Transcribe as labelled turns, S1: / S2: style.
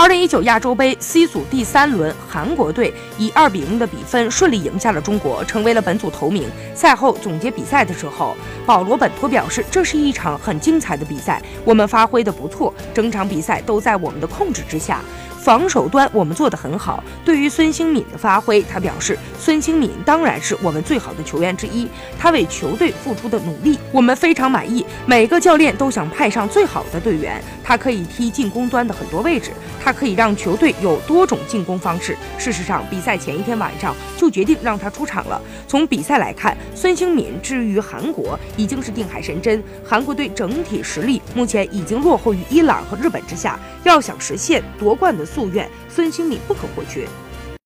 S1: 二零一九亚洲杯 C 组第三轮，韩国队以二比零的比分顺利赢下了中国，成为了本组头名。赛后总结比赛的时候，保罗本托表示，这是一场很精彩的比赛，我们发挥的不错，整场比赛都在我们的控制之下。防守端我们做得很好。对于孙兴敏的发挥，他表示，孙兴敏当然是我们最好的球员之一，他为球队付出的努力，我们非常满意。每个教练都想派上最好的队员，他可以踢进攻端的很多位置，他可以让球队有多种进攻方式。事实上，比赛前一天晚上就决定让他出场了。从比赛来看，孙兴敏至于韩国已经是定海神针。韩国队整体实力目前已经落后于伊朗和日本之下，要想实现夺冠的。夙愿，孙兴敏不可或缺。